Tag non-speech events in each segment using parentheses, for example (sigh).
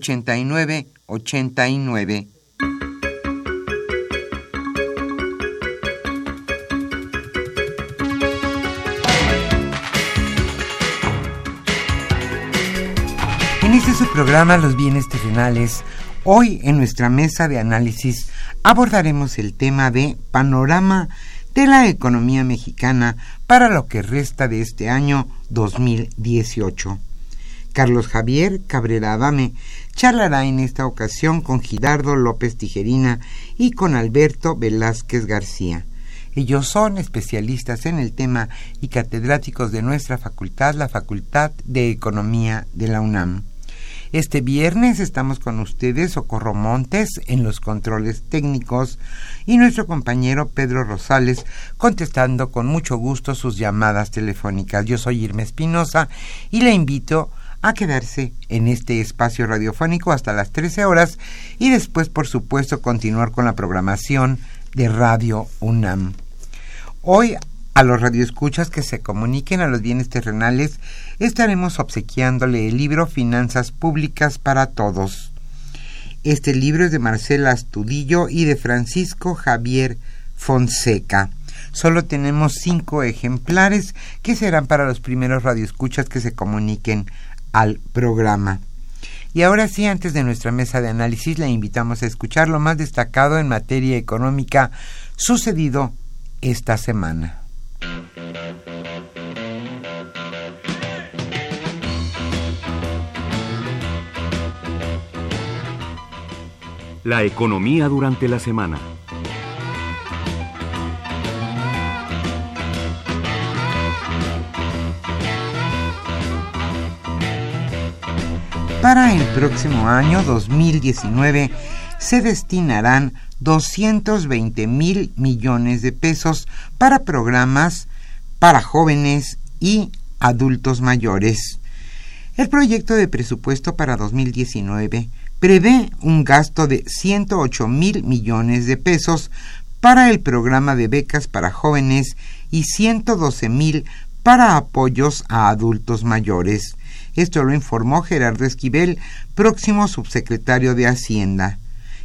5536 8989. En este su programa Los bienes terrenales, hoy en nuestra mesa de análisis abordaremos el tema de panorama de la economía mexicana para lo que resta de este año 2018. Carlos Javier Cabrera Adame charlará en esta ocasión con Gidardo López Tijerina y con Alberto Velázquez García. Ellos son especialistas en el tema y catedráticos de nuestra facultad, la Facultad de Economía de la UNAM. Este viernes estamos con ustedes, Socorro Montes, en los controles técnicos y nuestro compañero Pedro Rosales contestando con mucho gusto sus llamadas telefónicas. Yo soy Irma Espinosa y le invito quedarse en este espacio radiofónico hasta las 13 horas y después, por supuesto, continuar con la programación de Radio UNAM. Hoy, a los radioescuchas que se comuniquen a los bienes terrenales, estaremos obsequiándole el libro Finanzas Públicas para Todos. Este libro es de Marcela Astudillo y de Francisco Javier Fonseca. Solo tenemos cinco ejemplares que serán para los primeros radioescuchas que se comuniquen al programa. Y ahora sí, antes de nuestra mesa de análisis, le invitamos a escuchar lo más destacado en materia económica sucedido esta semana. La economía durante la semana. Para el próximo año 2019 se destinarán 220 mil millones de pesos para programas para jóvenes y adultos mayores. El proyecto de presupuesto para 2019 prevé un gasto de 108 mil millones de pesos para el programa de becas para jóvenes y 112 mil para apoyos a adultos mayores. Esto lo informó Gerardo Esquivel, próximo subsecretario de Hacienda.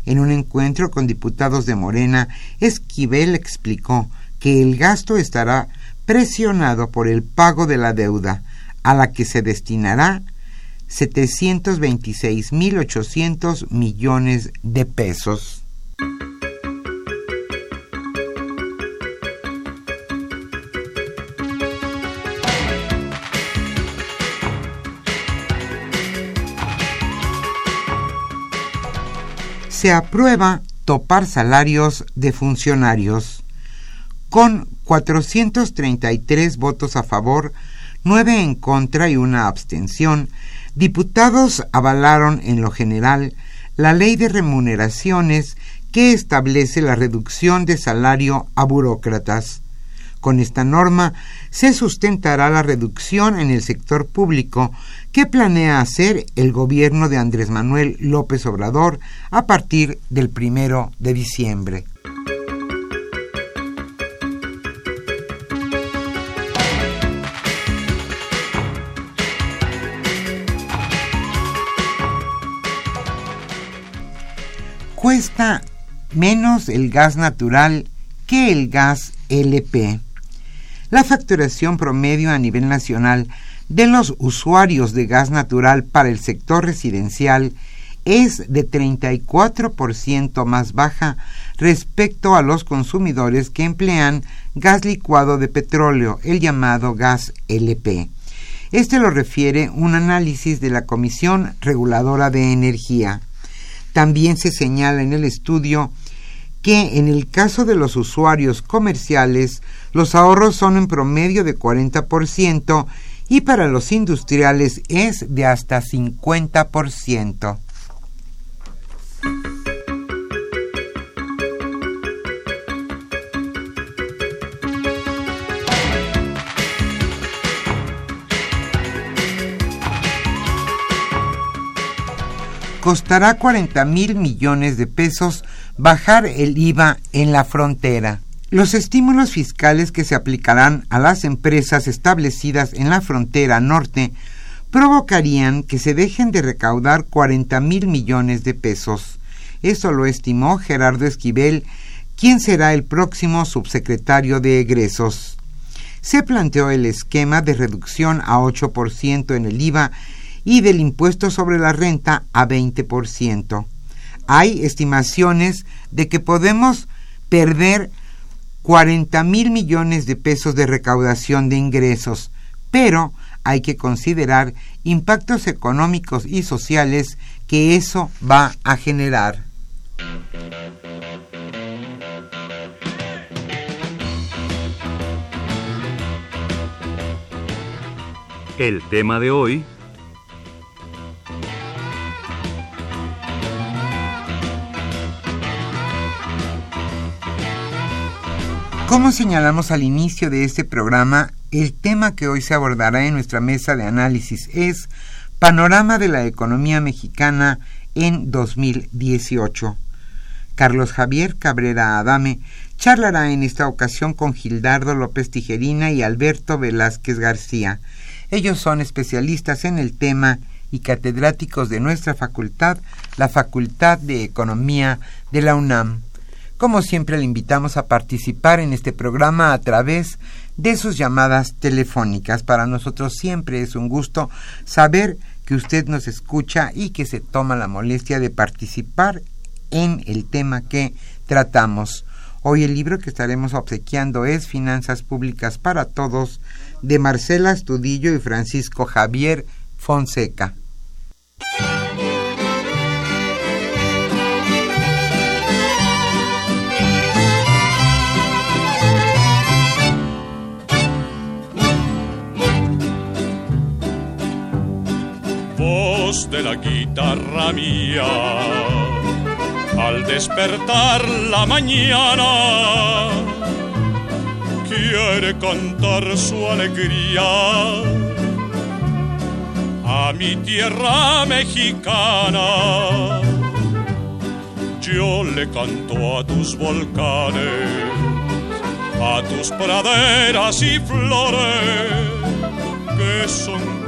En un encuentro con diputados de Morena, Esquivel explicó que el gasto estará presionado por el pago de la deuda, a la que se destinará 726.800 millones de pesos. Se aprueba topar salarios de funcionarios. Con 433 votos a favor, 9 en contra y una abstención, diputados avalaron en lo general la ley de remuneraciones que establece la reducción de salario a burócratas. Con esta norma se sustentará la reducción en el sector público que planea hacer el gobierno de Andrés Manuel López Obrador a partir del primero de diciembre. Cuesta menos el gas natural que el gas LP. La facturación promedio a nivel nacional de los usuarios de gas natural para el sector residencial es de 34% más baja respecto a los consumidores que emplean gas licuado de petróleo, el llamado gas LP. Este lo refiere un análisis de la Comisión Reguladora de Energía. También se señala en el estudio que en el caso de los usuarios comerciales los ahorros son en promedio de 40% y para los industriales es de hasta 50%. costará 40 mil millones de pesos bajar el IVA en la frontera. Los estímulos fiscales que se aplicarán a las empresas establecidas en la frontera norte provocarían que se dejen de recaudar 40 mil millones de pesos. Eso lo estimó Gerardo Esquivel, quien será el próximo subsecretario de egresos. Se planteó el esquema de reducción a 8% en el IVA y del impuesto sobre la renta a 20%. Hay estimaciones de que podemos perder 40 mil millones de pesos de recaudación de ingresos, pero hay que considerar impactos económicos y sociales que eso va a generar. El tema de hoy Como señalamos al inicio de este programa, el tema que hoy se abordará en nuestra mesa de análisis es Panorama de la Economía Mexicana en 2018. Carlos Javier Cabrera Adame charlará en esta ocasión con Gildardo López Tijerina y Alberto Velázquez García. Ellos son especialistas en el tema y catedráticos de nuestra facultad, la Facultad de Economía de la UNAM. Como siempre, le invitamos a participar en este programa a través de sus llamadas telefónicas. Para nosotros siempre es un gusto saber que usted nos escucha y que se toma la molestia de participar en el tema que tratamos. Hoy el libro que estaremos obsequiando es Finanzas Públicas para Todos de Marcela Estudillo y Francisco Javier Fonseca. De la guitarra mía. Al despertar la mañana, quiere cantar su alegría a mi tierra mexicana. Yo le canto a tus volcanes, a tus praderas y flores que son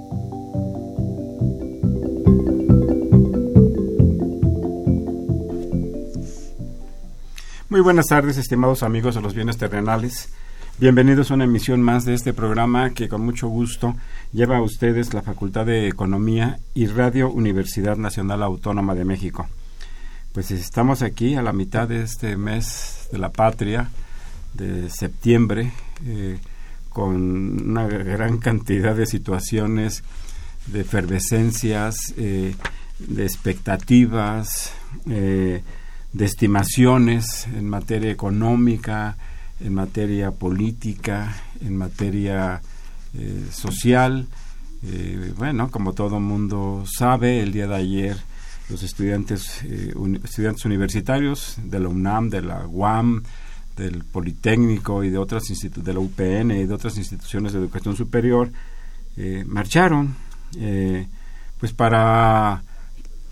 Muy buenas tardes, estimados amigos de los bienes terrenales. Bienvenidos a una emisión más de este programa que con mucho gusto lleva a ustedes la Facultad de Economía y Radio Universidad Nacional Autónoma de México. Pues estamos aquí a la mitad de este mes de la patria, de septiembre, eh, con una gran cantidad de situaciones, de efervescencias, eh, de expectativas, eh, de estimaciones en materia económica, en materia política, en materia eh, social. Eh, bueno, como todo mundo sabe, el día de ayer los estudiantes, eh, estudiantes universitarios de la UNAM, de la UAM, del Politécnico y de otras de la UPN y de otras instituciones de educación superior marcharon pues para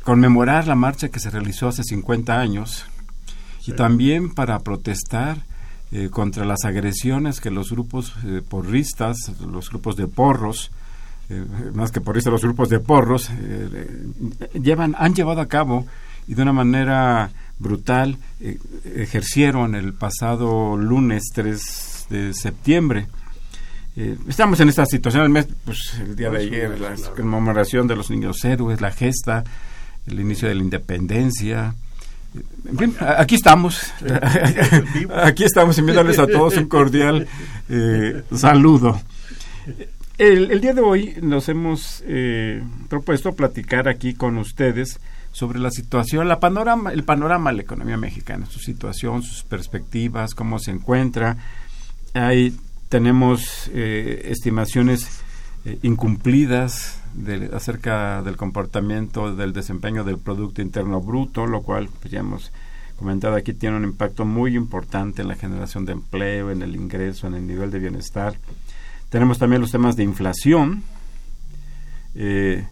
conmemorar la marcha que se realizó hace 50 años y también para protestar eh, contra las agresiones que los grupos eh, porristas, los grupos de porros, eh, más que porristas, los grupos de porros, llevan, han llevado a cabo y de una manera brutal ejercieron el pasado lunes 3 de septiembre. estamos en esta situación, el, mes, pues, el día de ayer, la conmemoración de los niños héroes, la gesta, el inicio de la independencia. aquí estamos, (laughs) aquí estamos enviándoles a todos un cordial eh, saludo. El, día de hoy nos hemos eh, propuesto platicar aquí con ustedes sobre la situación, la panorama, el panorama de la economía mexicana, su situación, sus perspectivas, cómo se encuentra. Ahí tenemos eh, estimaciones incumplidas acerca del comportamiento del desempeño del Producto Interno Bruto, lo cual pues, ya hemos comentado aquí tiene un impacto muy importante en la generación de empleo, en el ingreso, en el nivel de bienestar. Tenemos también los temas de inflación, eh,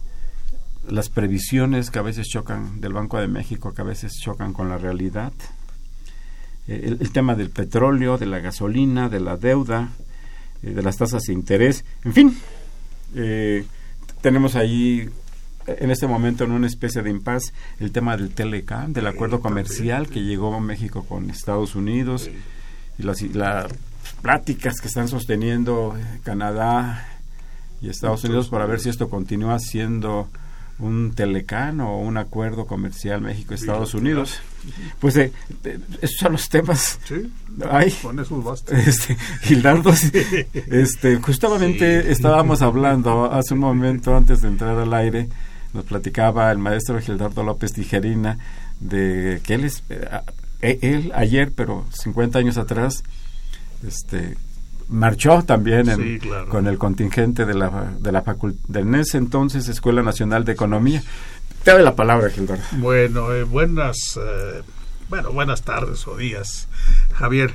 las previsiones que a veces chocan del Banco de México, que a veces chocan con la realidad, eh, el, tema del petróleo, de la gasolina, de la deuda, eh, de las tasas de interés, en fin, tenemos ahí en este momento en una especie de impas el tema del Telecam, del acuerdo comercial que llegó a México con Estados Unidos y las, pláticas que están sosteniendo Canadá y Estados Unidos para ver si esto continúa siendo un Telecán o un acuerdo comercial México-Estados Unidos. Pues eh, eh, esos son los temas. Sí, con Este, Gildardo, (laughs) este, justamente estábamos hablando hace un momento antes de entrar al aire, nos platicaba el maestro Gildardo López Tijerina de que él, es, eh, él ayer, pero 50 años atrás, este, marchó también con el contingente de la, de la facultad, de ese entonces Escuela Nacional de Economía. Te doy la palabra, Gildardo. Bueno, eh, buenas, eh, bueno, buenas tardes o días, Javier.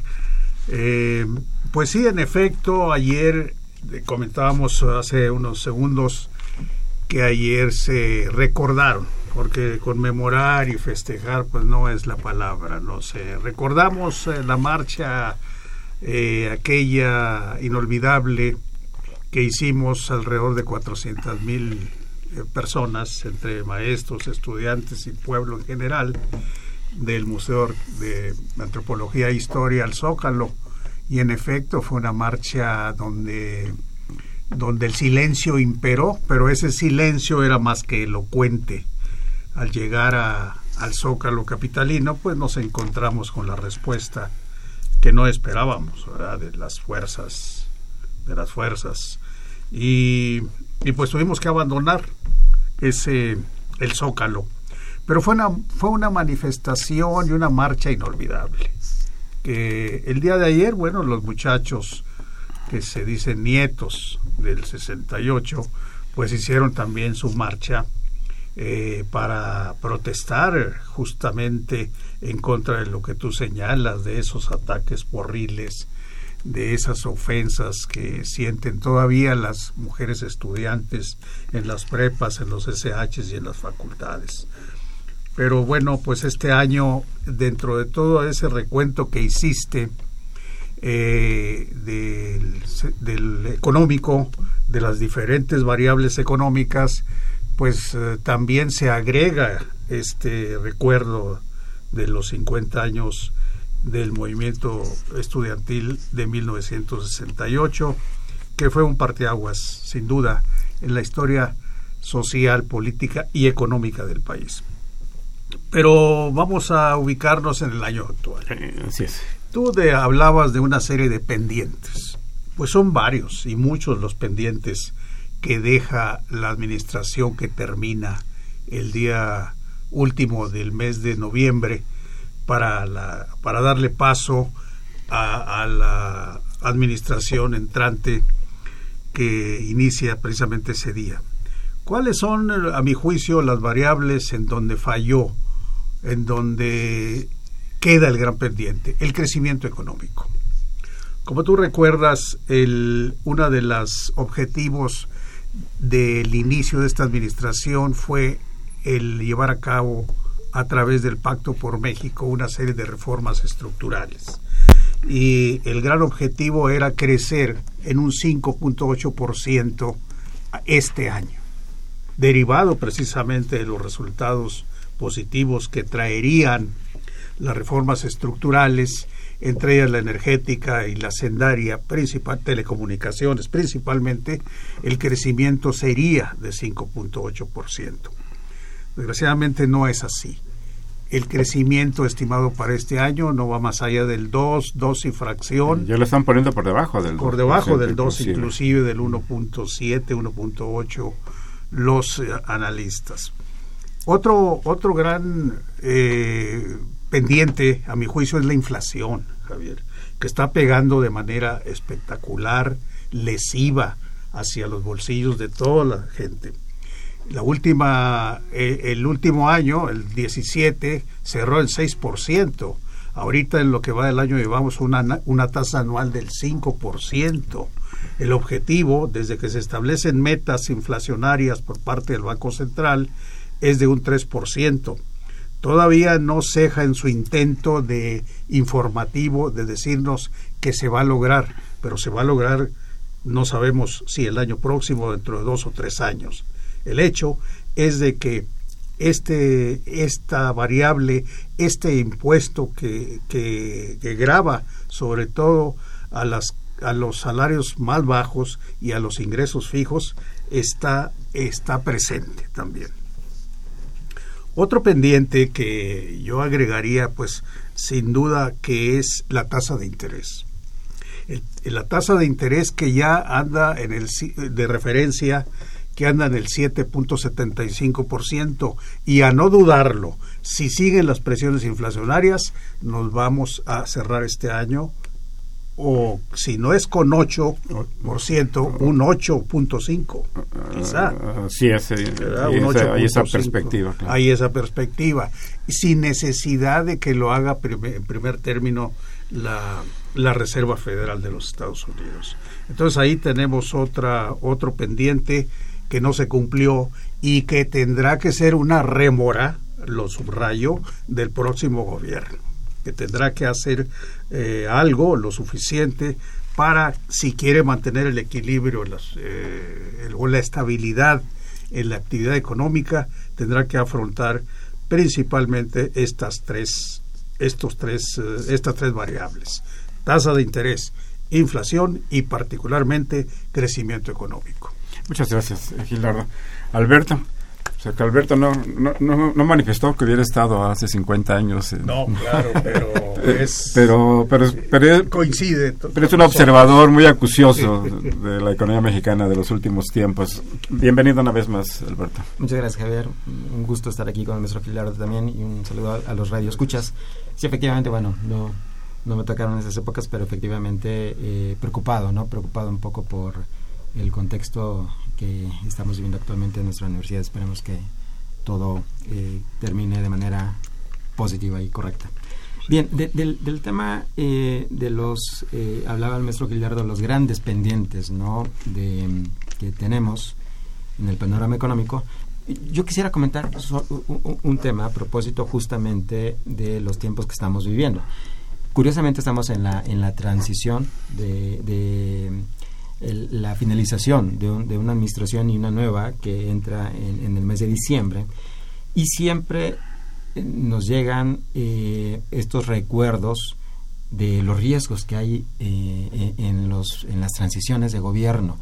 Eh, pues sí, en efecto, ayer comentábamos hace unos segundos que ayer se recordaron, porque conmemorar y festejar pues no es la palabra, no sé. Recordamos la marcha eh, aquella inolvidable que hicimos alrededor de 400 mil eh, personas, entre maestros, estudiantes y pueblo en general, del Museo de Antropología e Historia al Zócalo. Y en efecto fue una marcha donde, donde el silencio imperó, pero ese silencio era más que elocuente. Al llegar al Zócalo capitalino, pues nos encontramos con la respuesta que no esperábamos de las fuerzas de las fuerzas. Y, pues tuvimos que abandonar ese el zócalo. Pero fue una fue una manifestación y una marcha inolvidable que el día de ayer bueno los muchachos que se dicen nietos del 68 pues hicieron también su marcha eh, para protestar justamente en contra de lo que tú señalas, de esos ataques horribles, de esas ofensas que sienten todavía las mujeres estudiantes en las prepas, en los SHs y en las facultades. Pero bueno, pues este año, dentro de todo ese recuento que hiciste eh, del económico, de las diferentes variables económicas, pues eh, también se agrega este recuerdo de los 50 años del movimiento estudiantil de 1968, que fue un parteaguas, sin duda, en la historia social, política y económica del país. Pero vamos a ubicarnos en el año actual. así es. Tú de, hablabas de una serie de pendientes. Pues son varios y muchos los pendientes que deja la administración que termina el día último del mes de noviembre para, la, para darle paso a, la administración entrante que inicia precisamente ese día. ¿Cuáles son, a mi juicio, las variables en donde falló, en donde queda el gran pendiente? El crecimiento económico. Como tú recuerdas, uno de los objetivos del inicio de esta administración fue el llevar a cabo a través del Pacto por México una serie de reformas estructurales. Y el gran objetivo era crecer en un 5.8% este año, derivado precisamente de los resultados positivos que traerían las reformas estructurales entre ellas la energética y la sendaria, principal, telecomunicaciones principalmente, el crecimiento sería de 5.8%. Desgraciadamente no es así. El crecimiento estimado para este año no va más allá del 2, 2 y fracción. Ya lo están poniendo por debajo del 2. Por debajo del 2, inclusive, del 1.7, 1.8 los eh, analistas. Otro, otro gran eh, pendiente, a mi juicio, es la inflación, Javier, que está pegando de manera espectacular, lesiva hacia los bolsillos de toda la gente. La última, eh, el último año, el 17, cerró en 6%. Ahorita en lo que va del año llevamos una, una tasa anual del 5%. El objetivo, desde que se establecen metas inflacionarias por parte del Banco Central, es de un 3% todavía no ceja en su intento de informativo de decirnos que se va a lograr, pero se va a lograr, no sabemos si el año próximo, dentro de dos o tres años. El hecho es de que este, esta variable, este impuesto que, que, que grava sobre todo a, las, a los salarios más bajos y a los ingresos fijos, está, está presente también. Otro pendiente que yo agregaría, pues sin duda que es la tasa de interés. la tasa de interés que ya anda en el de referencia que anda en el 7.75% y a no dudarlo, si siguen las presiones inflacionarias, nos vamos a cerrar este año o si no es con 8%, un 8.5, quizá. Sí, ese, hay, esa, perspectiva. Hay esa perspectiva, sin necesidad de que lo haga en primer término la, la Reserva Federal de los Estados Unidos. Entonces ahí tenemos otra, otro pendiente que no se cumplió y que tendrá que ser una rémora, lo subrayo, del próximo gobierno que tendrá que hacer eh, algo lo suficiente para, si quiere mantener el equilibrio eh, o la estabilidad en la actividad económica, tendrá que afrontar principalmente estas tres, estos tres, eh, estas tres variables: tasa de interés, inflación y particularmente crecimiento económico. Muchas gracias, Gilardo. Alberto, o sea, que Alberto no, no, no, manifestó que hubiera estado hace 50 años. no, claro, pero (laughs) es... Pero, pero, coincide. Pero es un observador muy acucioso (laughs) de la economía mexicana de los últimos tiempos. Bienvenido una vez más, Alberto. Muchas gracias, Javier. Un gusto estar aquí con nuestro Filardo también y un saludo a, los radioescuchas. Sí, efectivamente, bueno, no, no me tocaron esas épocas, pero efectivamente eh, preocupado, ¿no? Preocupado un poco por el contexto que estamos viviendo actualmente en nuestra universidad. Esperemos que todo eh, termine de manera positiva y correcta. Bien, del, tema eh, de los, eh, hablaba el maestro Gildardo, los grandes pendientes ¿no? de, que tenemos en el panorama económico. Yo quisiera comentar un, tema a propósito justamente de los tiempos que estamos viviendo. Curiosamente estamos en la, en la transición de, la finalización de, de, una administración y una nueva que entra en, en el mes de diciembre y siempre nos llegan eh, estos recuerdos de los riesgos que hay eh, en, los, en las transiciones de gobierno.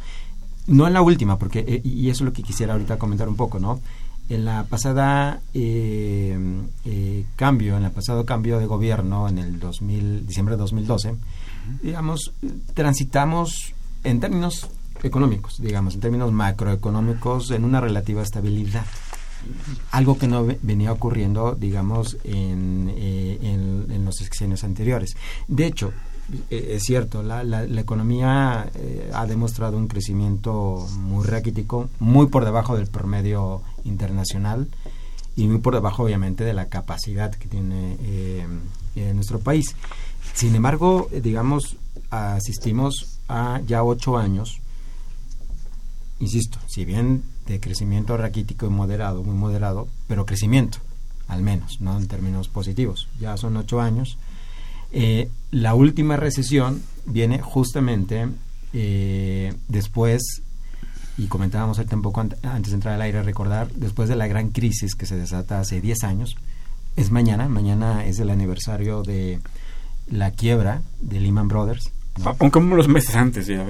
No en la última, porque, eh, y eso es lo que quisiera ahorita comentar un poco, ¿no? En la pasada cambio, en el pasado cambio de gobierno, en el 2000, diciembre de 2012, digamos, transitamos en términos económicos, digamos, en términos macroeconómicos, en una relativa estabilidad algo que no venía ocurriendo, digamos, en, eh, en, los sexenios anteriores. De hecho, eh, es cierto, la, la, economía eh, ha demostrado un crecimiento muy raquítico, muy por debajo del promedio internacional y muy por debajo, obviamente, de la capacidad que tiene nuestro país. Sin embargo, digamos, asistimos a ya ocho años, insisto, si bien de crecimiento raquítico y moderado, muy moderado, pero crecimiento, al menos, ¿no? En términos positivos. Ya son ocho años. Eh, la última recesión viene justamente eh, después, y comentábamos ahorita un antes de entrar al aire, recordar, después de la gran crisis que se desata hace diez años, es mañana, mañana es el aniversario de la quiebra de Lehman Brothers, aunque unos meses antes ya,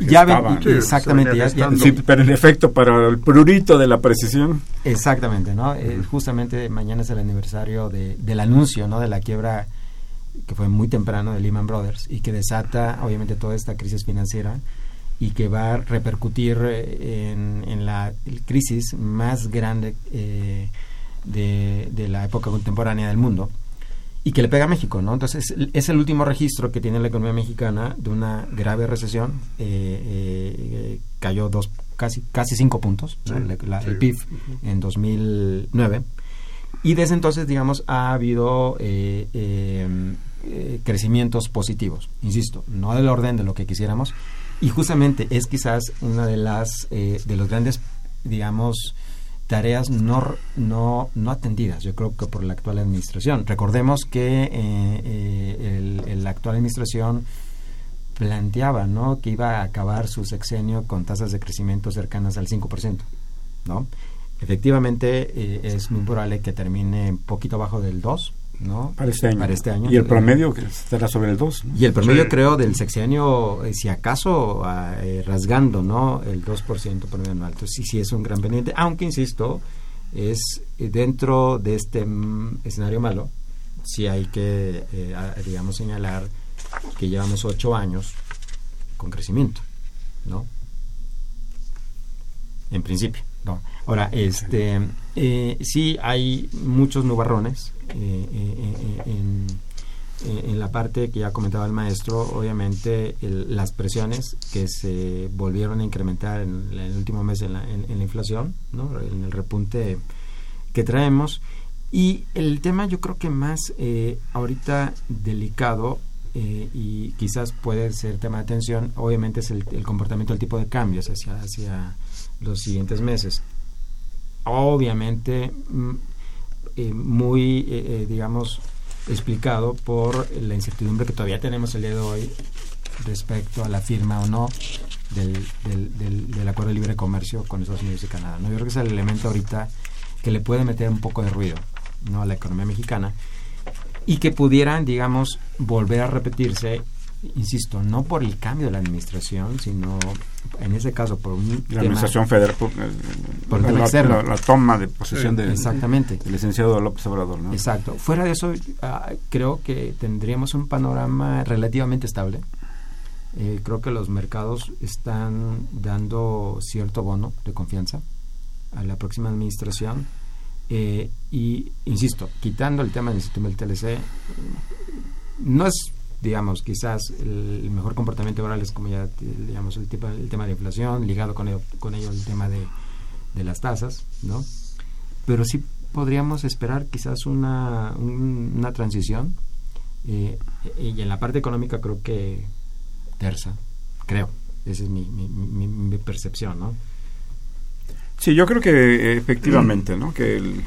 ya, exactamente. pero en efecto, para el prurito de la precisión. Exactamente, ¿no? Eh, justamente mañana es el aniversario de, del anuncio, ¿no? De la quiebra que fue muy temprano de Lehman Brothers y que desata, obviamente, toda esta crisis financiera y que va a repercutir eh, en, la crisis más grande eh, de, de la época contemporánea del mundo y que le pega a México, ¿no? Entonces es el último registro que tiene la economía mexicana de una grave recesión. Eh, eh, cayó dos, casi, casi cinco puntos, el PIB en 2009. Y desde entonces, digamos, ha habido eh, crecimientos positivos, insisto, no del orden de lo que quisiéramos. Y justamente es quizás una de las de los grandes, digamos, tareas no, no, no atendidas, yo creo que por la actual administración. Recordemos que eh, eh, la actual administración planteaba ¿no? que iba a acabar su sexenio con tasas de crecimiento cercanas al 5%. ¿no? Efectivamente, eh, es muy probable que termine un poquito abajo del 2%, ¿no? Para este año. Para este año. Y el promedio estará sobre el 2. Y el promedio creo del sexenio, eh, si acaso ah, eh, rasgando, ¿no? El 2% promedio anual. Entonces sí, sí es un gran pendiente, aunque insisto, es eh, dentro de este mm, escenario malo, sí hay que, digamos, señalar que llevamos ocho años con crecimiento, ¿no? En principio, ¿no? Ahora, este, sí hay muchos nubarrones, eh, eh, eh, en, la parte que ya comentaba el maestro, obviamente las presiones que se volvieron a incrementar en, el último mes en la, en, la inflación, ¿no? en el repunte que traemos. Y el tema yo creo que más ahorita delicado y quizás puede ser tema de atención, obviamente es el, el, comportamiento del tipo de cambios hacia, hacia los siguientes meses. Obviamente mm, eh, muy, eh, eh, digamos, explicado por la incertidumbre que todavía tenemos el día de hoy respecto a la firma o no del, del, del, acuerdo de libre comercio con Estados Unidos y Canadá. ¿no? Yo creo que es el elemento ahorita que le puede meter un poco de ruido ¿no? a la economía mexicana y que pudieran, digamos, volver a repetirse insisto, no por el cambio de la administración, sino en ese caso por un la administración federal por, eh, la, toma de posesión del exactamente. licenciado López Obrador ¿no? exacto. Fuera de eso ah, creo que tendríamos un panorama relativamente estable. Eh, creo que los mercados están dando cierto bono de confianza a la próxima administración. Eh, y insisto quitando el tema del sistema del TLC no es digamos, quizás el, mejor comportamiento oral es como ya digamos el, tipo, el tema de inflación, ligado con ello, con ello el tema de, de las tasas, ¿no? pero sí podríamos esperar quizás una, una transición eh, y en la parte económica creo que terza, creo, esa es mi, mi, mi, percepción, ¿no? Sí, yo creo que efectivamente, ¿no? Que el,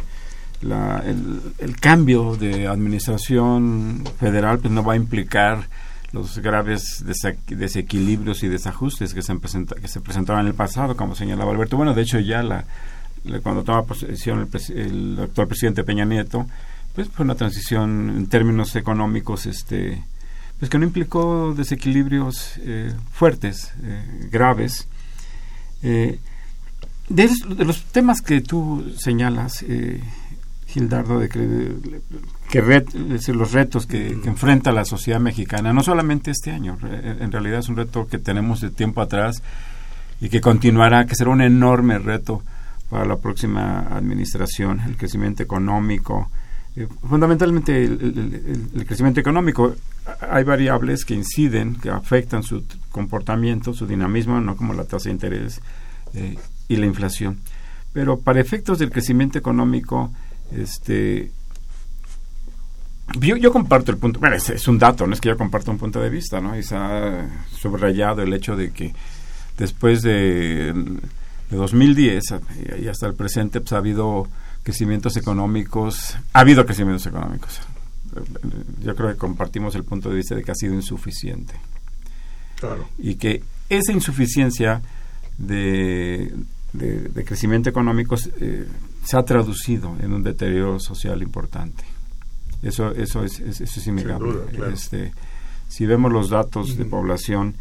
la, el, cambio de administración federal pues no va a implicar los graves desequilibrios y desajustes que se, presenta, que se presentaban en el pasado, como señalaba Alberto. Bueno, de hecho ya la, cuando toma posesión el, el, actual presidente Peña Nieto, pues fue una transición en términos económicos, este, pues que no implicó desequilibrios eh, fuertes, eh, graves. Eh, de, los temas que tú señalas, Gildardo, de que, que los retos que, enfrenta la sociedad mexicana, no solamente este año, en realidad es un reto que tenemos de tiempo atrás y que continuará, que será un enorme reto para la próxima administración, el crecimiento económico, eh, fundamentalmente el, crecimiento económico. Hay variables que inciden, que afectan su comportamiento, su dinamismo, no como la tasa de interés eh, y la inflación. Pero para efectos del crecimiento económico, este, yo, comparto el punto, bueno, es, un dato, no es que yo comparto un punto de vista, ¿no? Y se ha subrayado el hecho de que después de, de 2010 y hasta el presente pues, ha habido crecimientos económicos, ha habido crecimientos económicos. Yo creo que compartimos el punto de vista de que ha sido insuficiente. Claro. Y que esa insuficiencia de, de, crecimiento económico eh, se ha traducido en un deterioro social importante. Eso, eso es, eso es innegable. este, si vemos los datos de población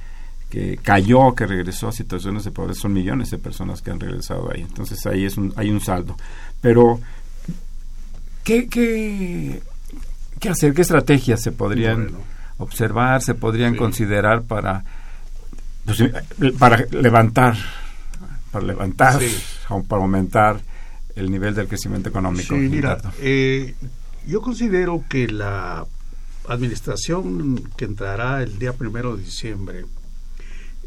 que cayó, que regresó a situaciones de pobreza, son millones de personas que han regresado ahí. Entonces ahí es un, hay un saldo. Pero, ¿qué, qué, qué hacer? ¿Qué estrategias se podrían observar, se podrían considerar para, pues, para levantar, para levantar, para aumentar el nivel del crecimiento económico. Sí, mira, eh, yo considero que la administración que entrará el día primero de diciembre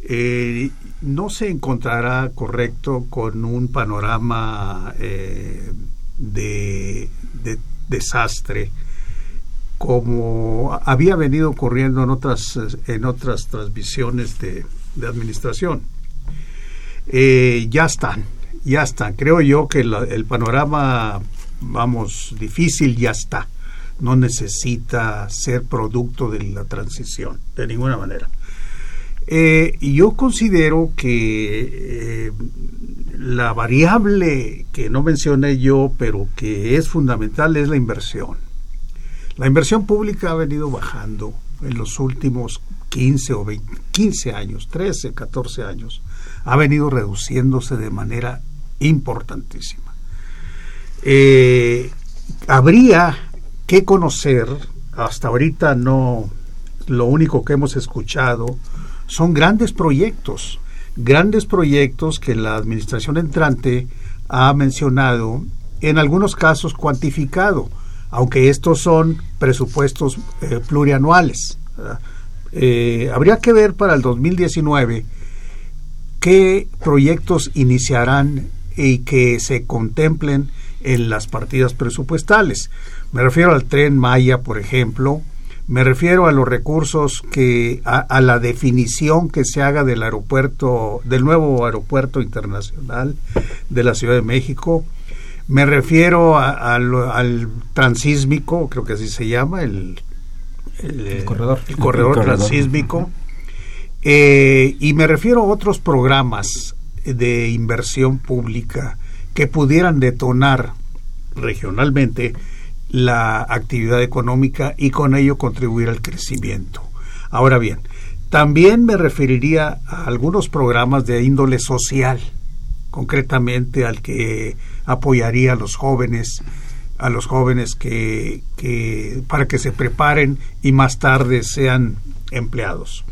eh, no se encontrará correcto con un panorama eh, de, desastre como había venido ocurriendo en otras en otras transmisiones de, administración ya están ya está. Creo yo que el panorama, vamos, difícil ya está. No necesita ser producto de la transición, de ninguna manera. Eh, yo considero que eh, la variable que no mencioné yo, pero que es fundamental, es la inversión. La inversión pública ha venido bajando en los últimos 15 o 20, 15 años, 13, 14 años. Ha venido reduciéndose de manera importantísima. Eh, habría que conocer, hasta ahorita no, lo único que hemos escuchado son grandes proyectos, grandes proyectos que la administración entrante ha mencionado, en algunos casos cuantificado, aunque estos son presupuestos eh, plurianuales. Eh, habría que ver para el 2019 qué proyectos iniciarán y que se contemplen en las partidas presupuestales. Me refiero al tren Maya, por ejemplo, me refiero a los recursos que a, la definición que se haga del aeropuerto del nuevo aeropuerto internacional de la Ciudad de México. Me refiero al transísmico, creo que así se llama, el, corredor, el corredor, transísmico. Eh, y me refiero a otros programas de inversión pública que pudieran detonar regionalmente la actividad económica y con ello contribuir al crecimiento. Ahora bien, también me referiría a algunos programas de índole social, concretamente al que apoyaría a los jóvenes, a los jóvenes que, que para que se preparen y más tarde sean empleados.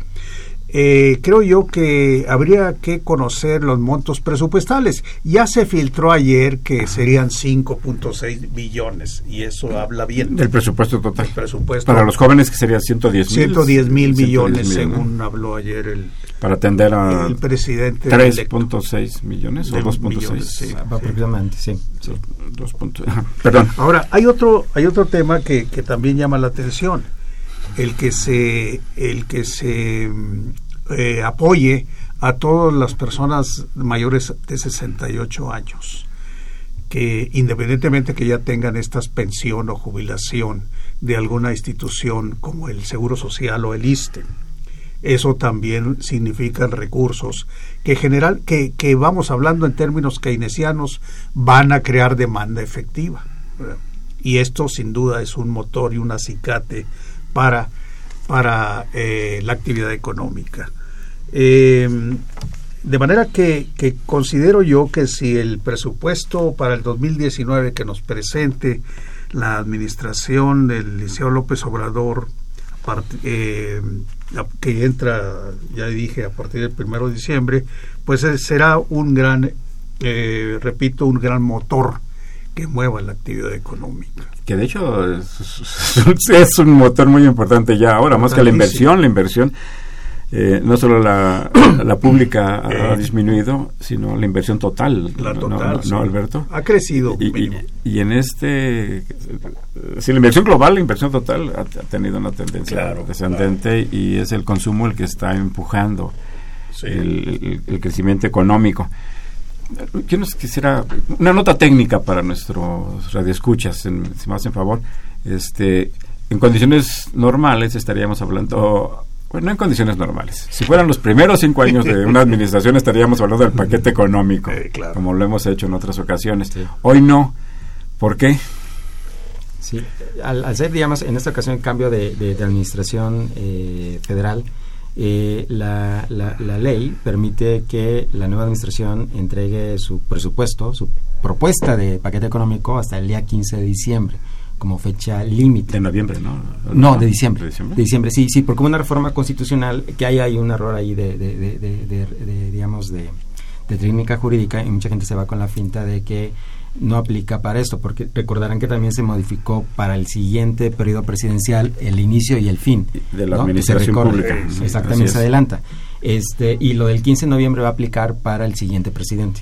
Eh, creo yo que habría que conocer los montos presupuestales. Ya se filtró ayer que serían 5.6 billones y eso habla bien. Del presupuesto total. presupuesto. Para los jóvenes que sería 110 mil. 110 mil millones, según habló ayer el, para atender a el presidente 3.6 millones o De 2.6 millones, sí. Aproximadamente, sí. sí. Dos puntos- (laughs) perdón Ahora, hay otro, hay otro tema que, que también llama la atención, el que se, el que se eh, apoye a todas las personas mayores de 68 años, que independientemente que ya tengan estas pensión o jubilación de alguna institución como el Seguro Social o el ISTE, eso también significa recursos que general que, que vamos hablando en términos keynesianos van a crear demanda efectiva y esto sin duda es un motor y un acicate para para eh, la actividad económica. Eh, de manera que, que considero yo que si el presupuesto para el 2019 que nos presente la administración del Liceo López Obrador eh, que entra, ya dije, a partir del primero de diciembre, pues será un gran, repito, un gran motor que mueva la actividad económica. que de hecho es, es (laughs) un motor muy importante ya ahora más que la inversión la inversión eh, no solo la, (coughs) la pública ha Eh. disminuido sino la inversión total La ¿no, total, no, sí. no, Alberto Ha crecido. y, y- mínimo. y en este si la inversión global la inversión total ha, ha tenido una tendencia Claro, descendente y es el consumo el que está empujando Sí. el, el- el crecimiento económico yo nos quisiera una nota técnica para nuestros radioescuchas, en, si me hacen favor. Este, en condiciones normales estaríamos hablando, bueno, no en condiciones normales. Si fueran los primeros cinco años de una administración estaríamos hablando del paquete económico, Eh, claro. como lo hemos hecho en otras ocasiones. Hoy no. ¿Por qué? Sí, al, al ser, digamos, en esta ocasión cambio de, de- de administración eh, federal, eh, la, la- la ley permite que la nueva administración entregue su presupuesto, su propuesta de paquete económico hasta el día 15 de diciembre, como fecha límite. De noviembre, ¿no? No, de diciembre. ¿De diciembre? De diciembre, sí, sí, porque una reforma constitucional que hay, hay un error ahí de, de, de- de- de- de, digamos, de, de técnica jurídica y mucha gente se va con la finta de que no aplica para esto, porque recordarán que también se modificó para el siguiente periodo presidencial el inicio y el fin. De la ¿no? Que se administración recorre. pública. Sí, Exactamente, se adelanta. Este, y lo del 15 de noviembre va a aplicar para el siguiente presidente.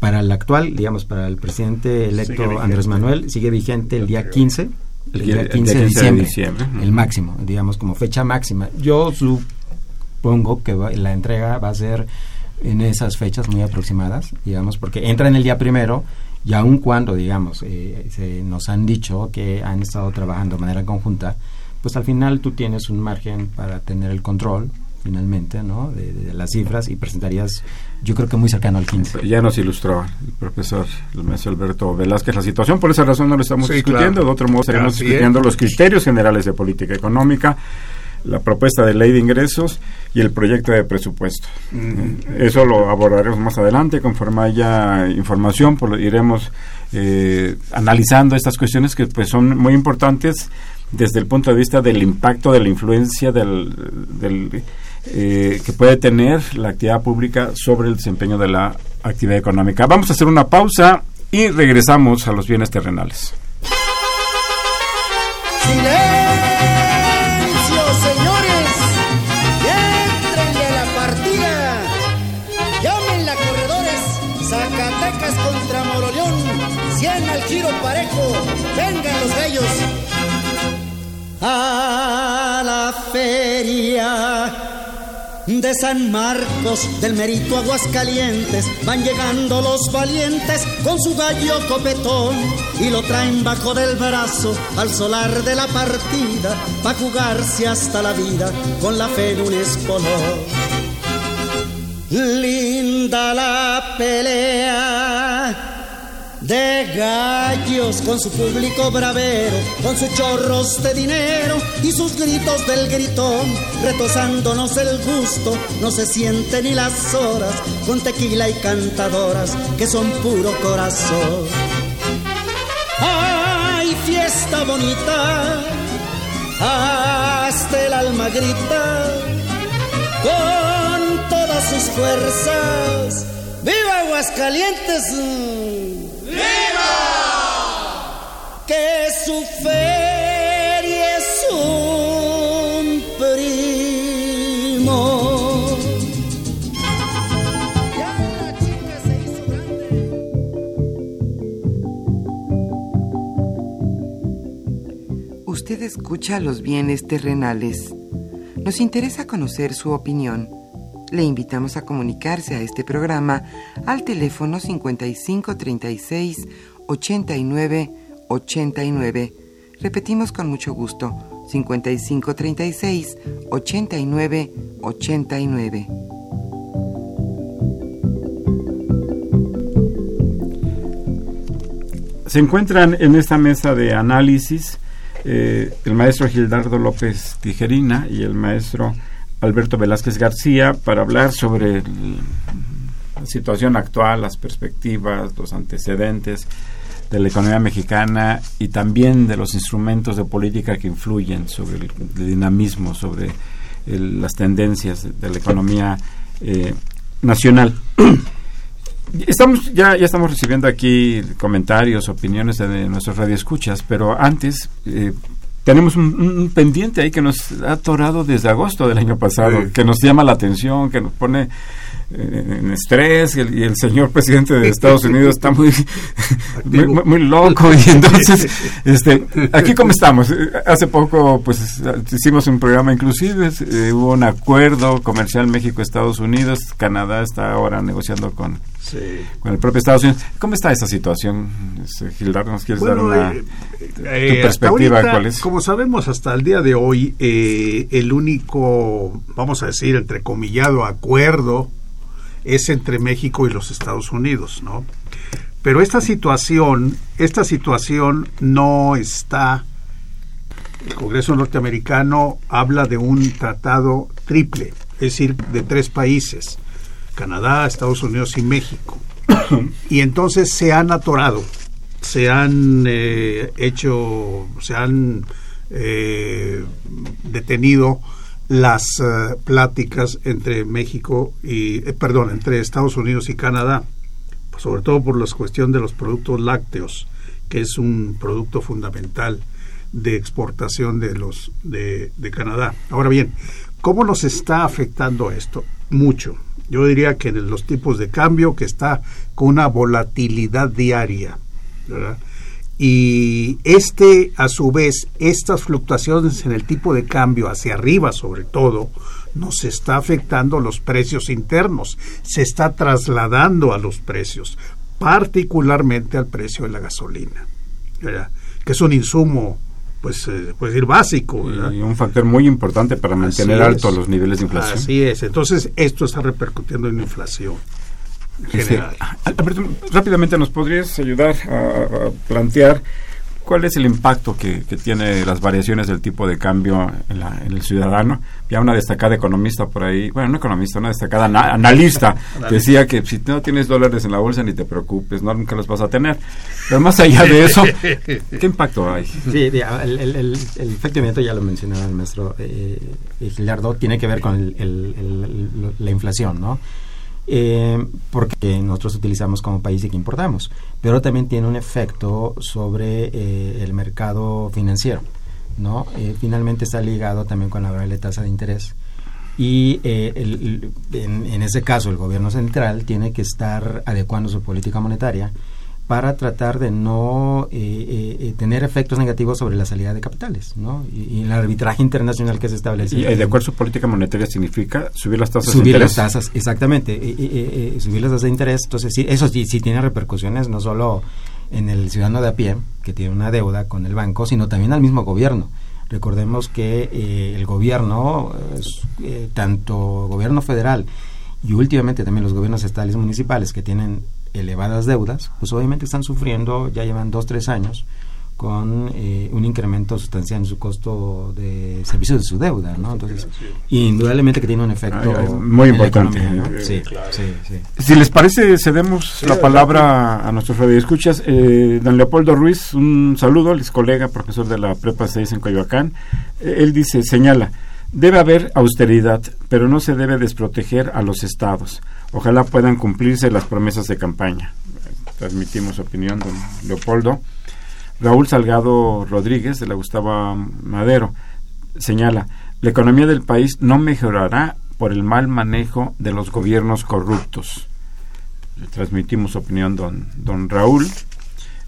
Para el actual, digamos, para el presidente electo. Andrés Manuel, sigue vigente el día 15, el, El día día- 15 de de diciembre, diciembre. el máximo, digamos, como fecha máxima. Yo supongo que va- la entrega va a ser en esas fechas muy aproximadas, digamos, porque entra en el día primero y aun cuando, digamos, eh, se nos han dicho que han estado trabajando de manera conjunta, pues al final tú tienes un margen para tener el control, finalmente, ¿no? De, de las cifras y presentarías, yo creo que muy cercano al 15. Ya nos ilustró el profesor, el maestro Alberto Velázquez, la situación. Por esa razón no lo estamos Sí, discutiendo. claro. De otro modo, estaríamos Así discutiendo es. los criterios generales de política económica, la propuesta de ley de ingresos y el proyecto de presupuesto. Eso lo abordaremos más adelante. Conforme haya información, pues lo iremos eh, analizando estas cuestiones que pues son muy importantes desde el punto de vista del impacto, de la influencia del, del, eh, que puede tener la actividad pública sobre el desempeño de la actividad económica. Vamos a hacer una pausa y regresamos a los bienes terrenales. ¡Silencio, de San Marcos, del Merito Aguascalientes, van llegando los valientes con su gallo copetón y lo traen bajo del brazo al solar de la partida, pa' jugarse hasta la vida con la fe de un espolón. Linda la pelea de gallos con su público bravero, con sus chorros de dinero y sus gritos del gritón, retosándonos el gusto, no se sienten ni las horas, con tequila y cantadoras que son puro corazón. ¡Ay, fiesta bonita! Hasta el alma grita con todas sus fuerzas. ¡Viva Aguascalientes! Que su feria es un primo. Se. Usted escucha los bienes terrenales. Nos interesa conocer su opinión le invitamos a comunicarse a este programa al teléfono 5536 89 89. Repetimos con mucho gusto, 5536 89 89. Se encuentran en esta mesa de análisis eh, el maestro Gildardo López Tijerina y el maestro Alberto Velázquez García para hablar sobre la situación actual, las perspectivas, los antecedentes de la economía mexicana y también de los instrumentos de política que influyen sobre el, dinamismo, sobre las tendencias de la economía eh, nacional. (clears throat) Ya estamos recibiendo aquí comentarios, opiniones de nuestros radioescuchas, pero antes eh, tenemos un, pendiente ahí que nos ha atorado desde agosto del año pasado, que nos llama la atención, que nos pone en estrés y el, señor presidente de Estados Unidos está muy, (laughs) muy, loco y (laughs) entonces este aquí cómo estamos hace poco pues hicimos un programa inclusive eh, hubo un acuerdo comercial México Estados Unidos Canadá está ahora negociando con con el propio Estados Unidos. Cómo está esa situación este, Gildardo nos quieres dar una eh, eh, perspectiva cuál es como sabemos hasta el día de hoy el único vamos a decir entrecomillado acuerdo es entre México y los Estados Unidos, ¿no? Pero esta situación, esta situación no está. El Congreso norteamericano habla de un tratado triple, es decir, de tres países: Canadá, Estados Unidos y México. (coughs) y entonces se han atorado, se han eh, hecho, se han eh, detenido las eh, pláticas entre México y, eh, perdón, entre Estados Unidos y Canadá, sobre todo por la cuestión de los productos lácteos, que es un producto fundamental de exportación de los de, de Canadá. Ahora bien, ¿cómo nos está afectando esto? Mucho. Yo diría que en los tipos de cambio que está con una volatilidad diaria, ¿verdad? Y este a su vez estas fluctuaciones en el tipo de cambio hacia arriba sobre todo nos está afectando los precios internos se está trasladando a los precios particularmente al precio de la gasolina que es un insumo pues eh, puede decir básico y un factor muy importante para mantener altos los niveles de inflación. Así es. Entonces esto está repercutiendo en la inflación rápidamente nos podrías ayudar a, plantear cuál es el impacto que, tiene las variaciones del tipo de cambio en, el ciudadano. Ya una destacada economista por ahí, bueno, no economista, una destacada analista, decía que si no tienes dólares en la bolsa ni te preocupes, no nunca los vas a tener. Pero más allá de eso, (laughs) ¿qué impacto hay? Sí, el, el, el, efectivamente ya lo mencionaba el maestro eh, Gilardo, tiene que ver con la inflación, ¿no? Eh, porque nosotros utilizamos como país y que importamos, pero también tiene un efecto sobre eh, el mercado financiero, ¿no? Eh, finalmente está ligado también con la variable tasa de interés y eh, en, en, ese caso el gobierno central tiene que estar adecuando su política monetaria para tratar de no eh, eh, eh, tener efectos negativos sobre la salida de capitales, ¿no? Y, el arbitraje internacional que se establece. ¿Y de acuerdo a su política monetaria significa subir las tasas subir de interés? las tasas, exactamente. subir las tasas de interés, entonces sí, eso sí, sí tiene repercusiones no solo en el ciudadano de a pie, que tiene una deuda con el banco, sino también al mismo gobierno. Recordemos que el gobierno, tanto gobierno federal y últimamente también los gobiernos estatales y municipales que tienen elevadas deudas, pues obviamente están sufriendo, ya llevan dos, tres años, con eh, un incremento sustancial en su costo de servicios de su deuda, ¿no? Entonces, indudablemente que tiene un efecto muy importante. Sí, sí, sí. Si les parece, cedemos la palabra a nuestros radioescuchas. Eh, don Leopoldo Ruiz, un saludo, es colega, profesor de la Prepa 6 en Coyoacán. Eh, él dice, señala, debe haber austeridad, pero no se debe desproteger a los estados. Ojalá puedan cumplirse las promesas de campaña. Transmitimos opinión, don Leopoldo. Raúl Salgado Rodríguez, de la Gustavo Madero, señala, la economía del país no mejorará por el mal manejo de los gobiernos corruptos. transmitimos opinión, don, don Raúl.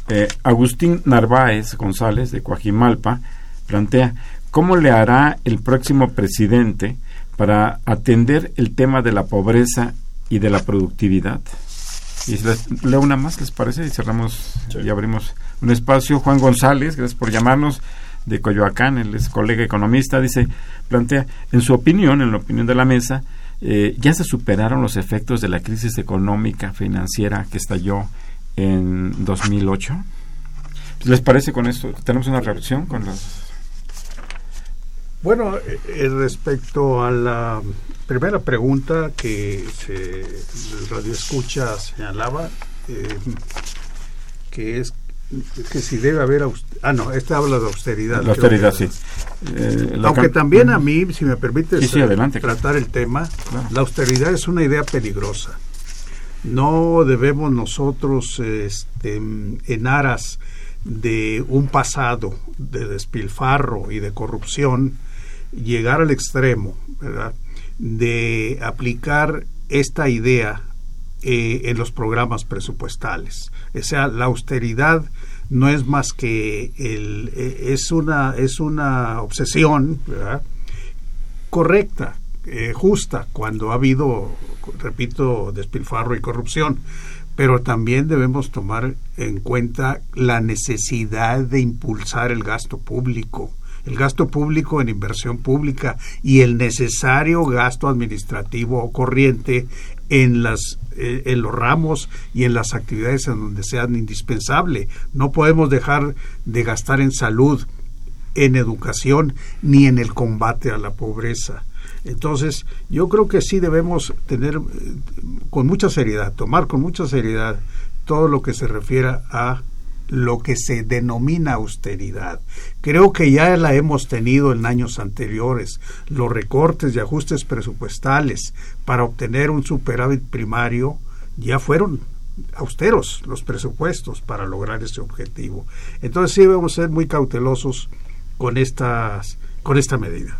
Eh, Agustín Narváez González, de Coajimalpa, plantea, ¿cómo le hará el próximo presidente para atender el tema de la pobreza y de la productividad? Y les leo una más, ¿les parece? Y cerramos y abrimos un espacio. Juan González, gracias por llamarnos, de Coyoacán, él es colega economista, dice, plantea, en su opinión, en la opinión de la mesa, eh, ya se superaron los efectos de la crisis económica, financiera que estalló en 2008. ¿Les parece con esto? ¿Tenemos una reacción con las bueno, eh, respecto a la primera pregunta que se, el radio escucha señalaba, eh, que es que si debe haber ah no esta habla de austeridad la austeridad sí. eh, aunque también a mí si me permite tratar el tema la austeridad es una idea peligrosa. No debemos nosotros este, en aras de un pasado de despilfarro y de corrupción llegar al extremo de aplicar esta idea eh, en los programas presupuestales. O sea, la austeridad no es más que eh, es una es una obsesión correcta, eh, justa cuando ha habido, repito, despilfarro y corrupción, pero también debemos tomar en cuenta la necesidad de impulsar el gasto público el gasto público en inversión pública y el necesario gasto administrativo corriente en las eh, en los ramos y en las actividades en donde sean indispensable. No podemos dejar de gastar en salud, en educación ni en el combate a la pobreza. Entonces, yo creo que sí debemos tener eh, con mucha seriedad, tomar con mucha seriedad todo lo que se refiera a lo que se denomina austeridad. Creo que ya la hemos tenido en años anteriores. Los recortes y ajustes presupuestales para obtener un superávit primario ya fueron austeros los presupuestos para lograr ese objetivo. Entonces sí debemos ser muy cautelosos con estas con esta medida.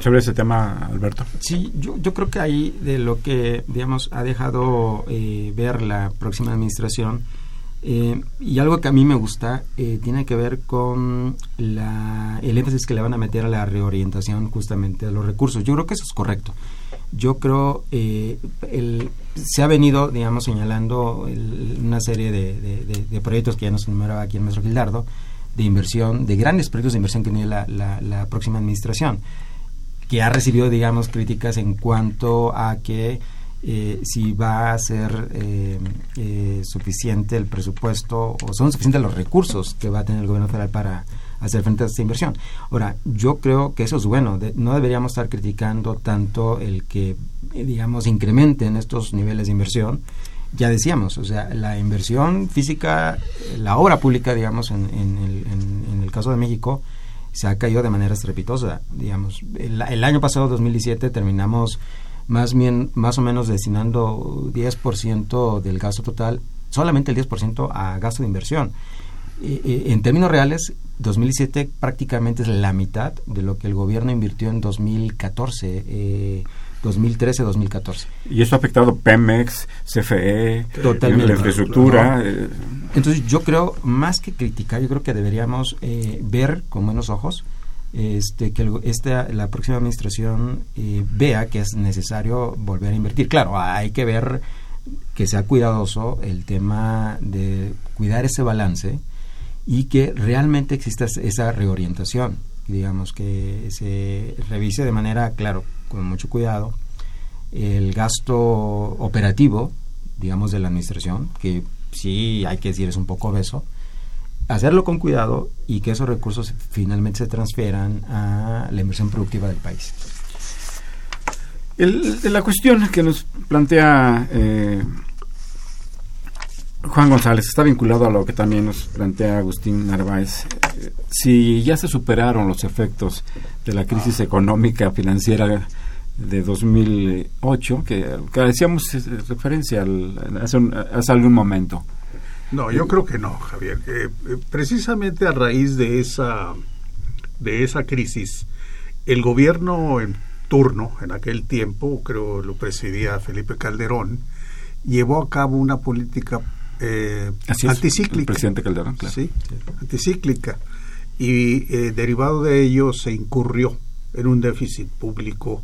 Sobre ese tema, Alberto. Sí, yo, yo creo que ahí de lo que, digamos, ha dejado eh, ver la próxima administración eh, y algo que a mí me gusta eh, tiene que ver con la, el énfasis que le van a meter a la reorientación justamente de los recursos. Yo creo que eso es correcto. Yo creo eh, se ha venido, digamos, señalando una serie de, proyectos que ya nos enumeraba aquí el maestro Gildardo, de inversión, de grandes proyectos de inversión que tiene la próxima administración, que ha recibido, digamos, críticas en cuanto a que eh, si va a ser eh, eh, suficiente el presupuesto o son suficientes los recursos que va a tener el gobierno federal para hacer frente a esta inversión. Ahora, yo creo que eso es bueno, no deberíamos estar criticando tanto el que, digamos, incrementen estos niveles de inversión. Ya decíamos, o sea, la inversión física, la obra pública, digamos, en, en, el, caso de México, se ha caído de manera estrepitosa. Digamos, el, el año pasado, 2017, terminamos más bien más o menos destinando 10% del gasto total, solamente el 10% a gasto de inversión. en términos reales, 2017 prácticamente es la mitad de lo que el gobierno invirtió en 2014. Eh, 2013-2014. Y eso ha afectado Pemex, CFE, Totalmente. la infraestructura. Eh. Entonces yo creo, más que criticar, yo creo que deberíamos eh, ver con buenos ojos este, que esta, la próxima administración eh, vea que es necesario volver a invertir. Claro, hay que ver que sea cuidadoso el tema de cuidar ese balance y que realmente exista esa reorientación, digamos, que se revise de manera, claro, con mucho cuidado, el gasto operativo, digamos, de la administración, que sí hay que decir es un poco obeso, hacerlo con cuidado y que esos recursos finalmente se transfieran a la inversión productiva del país. la cuestión que nos plantea eh, Juan González está vinculado a lo que también nos plantea Agustín Narváez. Si ya se superaron los efectos de la crisis económica financiera de 2008, que, que decíamos referencia hace, hace algún momento, no, yo creo que no, Javier. Eh, precisamente a raíz de esa, de esa crisis, el gobierno en turno, en aquel tiempo, creo lo presidía Felipe Calderón, llevó a cabo una política eh, anticíclica. presidente Calderón, Sí, anticíclica. y eh, derivado de ello se incurrió en un déficit público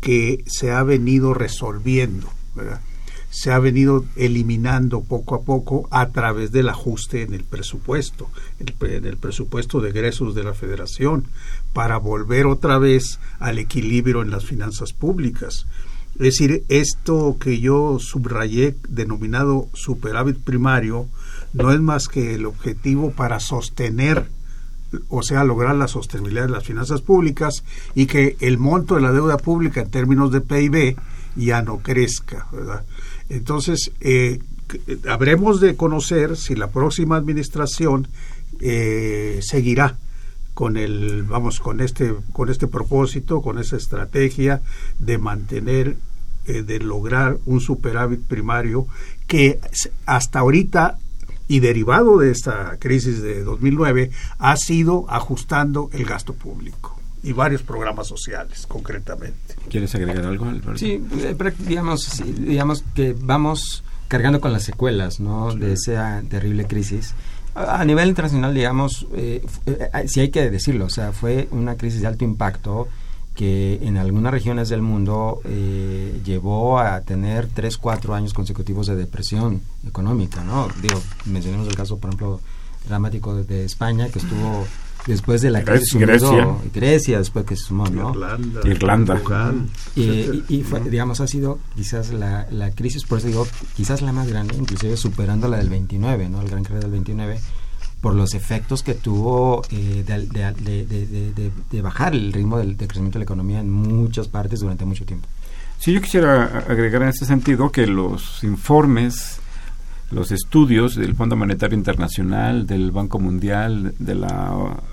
que se ha venido resolviendo, se ha venido eliminando poco a poco a través del ajuste en el presupuesto, en el presupuesto de egresos de la federación, para volver otra vez al equilibrio en las finanzas públicas. Es decir, esto que yo subrayé, denominado superávit primario, no es más que el objetivo para sostener, o sea, lograr la sostenibilidad de las finanzas públicas y que el monto de la deuda pública en términos de PIB ya no crezca, ¿verdad? Entonces, eh, habremos de conocer si la próxima administración eh, seguirá con el vamos con este con este propósito con esa estrategia de mantener eh, de lograr un superávit primario que hasta ahorita y derivado de esta crisis de 2009 ha sido ajustando el gasto público y varios programas sociales concretamente. ¿Quieres agregar algo? Sí, eh, digamos, digamos que vamos cargando con las secuelas ¿no? de esa terrible crisis a nivel internacional, digamos, eh, eh, sí hay que decirlo, o sea, fue una crisis de alto impacto que en algunas regiones del mundo eh, llevó a tener tres, cuatro años consecutivos de depresión económica, ¿no? Digo, mencionemos el caso, por ejemplo, dramático de España, que estuvo después de la crisis Grecia, Grecia después que se sumó no Irlanda, y, y fue, digamos ha sido quizás la, la crisis por eso digo quizás la más grande inclusive superando la del 29 no el gran crisis del 29 por los efectos que tuvo eh, de, de, de, de, bajar el ritmo del, crecimiento de la economía en muchas partes durante mucho tiempo. Sí, yo quisiera agregar en ese sentido que los informes los estudios del Fondo Monetario Internacional, del Banco Mundial, de la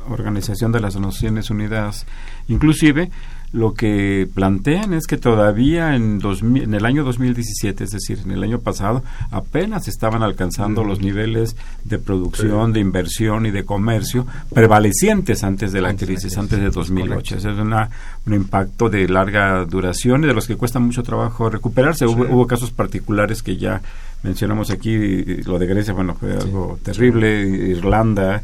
Organización de las Naciones Unidas, inclusive lo que plantean es que todavía en, en el año 2017, es decir, en el año pasado, apenas estaban alcanzando los niveles de producción, de inversión y de comercio prevalecientes antes de la crisis, antes de 2008. Ese es una, un impacto de larga duración y de los que cuesta mucho trabajo recuperarse. Hubo, hubo casos particulares que ya mencionamos aquí lo de Grecia, bueno, fue algo terrible, Irlanda,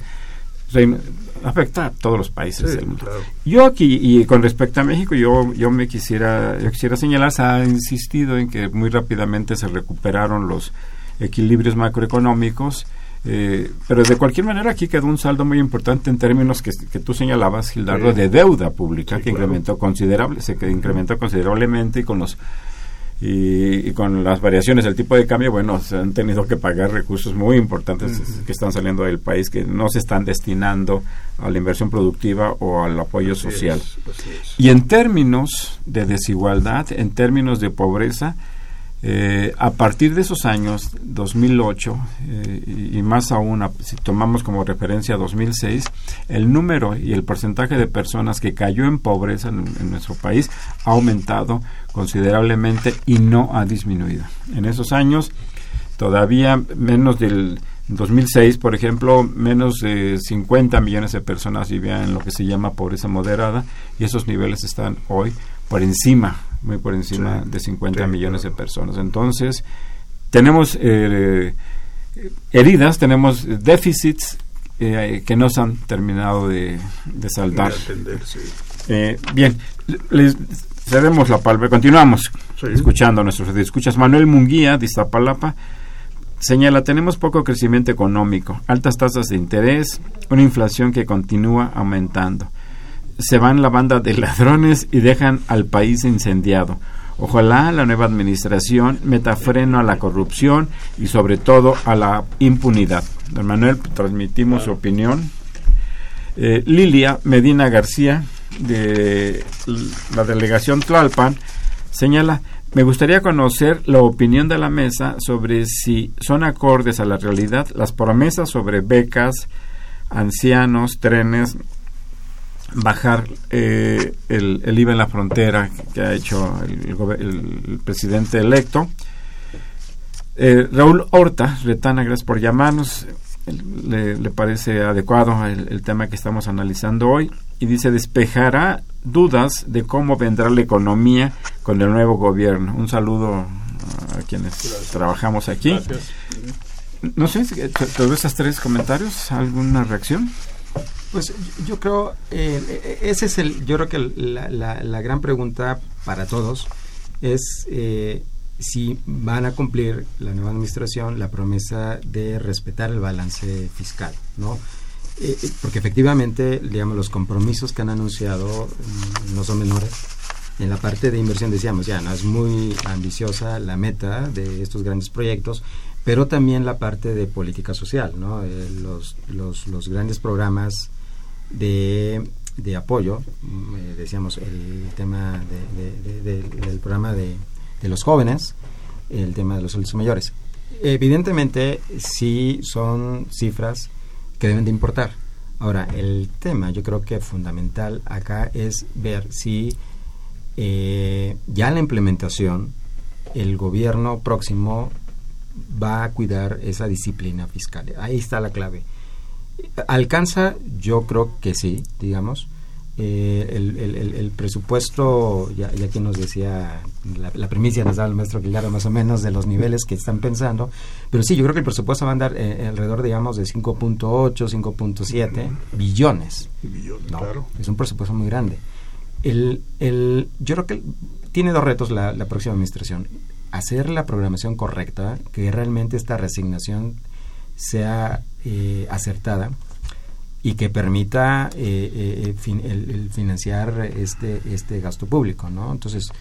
afecta a todos los países del mundo. Yo aquí, y con respecto a México, yo, yo me quisiera, yo quisiera señalar, se ha insistido en que muy rápidamente se recuperaron los equilibrios macroeconómicos, eh, pero de cualquier manera aquí quedó un saldo muy importante en términos que, que tú señalabas, Gildardo, de deuda pública, que incrementó considerable, se incrementó considerablemente y con los y, con las variaciones del tipo de cambio, bueno, se han tenido que pagar recursos muy importantes que están saliendo del país que no se están destinando a la inversión productiva o al apoyo social. Y en términos de desigualdad, en términos de pobreza, eh, a partir de esos años, 2008, eh, y, más aún, si tomamos como referencia 2006, el número y el porcentaje de personas que cayó en pobreza en, nuestro país ha aumentado considerablemente y no ha disminuido. En esos años, todavía menos del 2006, por ejemplo, menos de 50 millones de personas vivían en lo que se llama pobreza moderada y esos niveles están hoy por encima muy por encima de 50 millones de personas. Entonces, tenemos eh, heridas, tenemos déficits eh, que no se han terminado de, saldar. Eh, bien, les cedemos la palabra, continuamos escuchando a nuestros escuchas. Manuel Munguía, de Iztapalapa, señala, tenemos poco crecimiento económico, altas tasas de interés, una inflación que continúa aumentando se van la banda de ladrones y dejan al país incendiado. Ojalá la nueva administración meta freno a la corrupción y sobre todo a la impunidad. Don Manuel, transmitimos su opinión. Eh, Lilia Medina García, de la delegación Tlalpan, señala, me gustaría conocer la opinión de la mesa sobre si son acordes a la realidad las promesas sobre becas, ancianos, trenes, bajar eh, el, el, IVA en la frontera que ha hecho el, presidente electo. Eh, Raúl Horta, Retana, gracias por llamarnos. Le, parece adecuado el, tema que estamos analizando hoy y dice despejará dudas de cómo vendrá la economía con el nuevo gobierno. Un saludo a quienes trabajamos aquí. No sé, todos esos tres comentarios, ¿alguna reacción? Pues yo creo, eh, ese es el, yo creo que la, la, gran pregunta para todos es eh, si van a cumplir la nueva administración la promesa de respetar el balance fiscal, ¿no? Eh, porque efectivamente, digamos, los compromisos que han anunciado mm, no son menores. En la parte de inversión decíamos, ya, no es muy ambiciosa la meta de estos grandes proyectos, pero también la parte de política social, ¿no? los, los, los grandes programas de, de apoyo, mm, eh, decíamos el tema del programa de, los jóvenes, el tema de los adultos mayores. Evidentemente, sí son cifras que deben de importar. Ahora, el tema yo creo que fundamental acá es ver si eh, ya la implementación, el gobierno próximo va a cuidar esa disciplina fiscal. Ahí está la clave. ¿Alcanza? Yo creo que sí, digamos. Eh, el, presupuesto, ya, ya que nos decía, la, la primicia nos da el maestro Aguilar más o menos de los niveles que están pensando, pero sí, yo creo que el presupuesto va a andar eh, alrededor, digamos, de 5.8, 5.7 billones. claro. Es un presupuesto muy grande. El, el, yo creo que tiene dos retos la, la próxima administración. Hacer la programación correcta, que realmente esta resignación sea eh, acertada y que permita eh, eh, el, financiar este este gasto público no entonces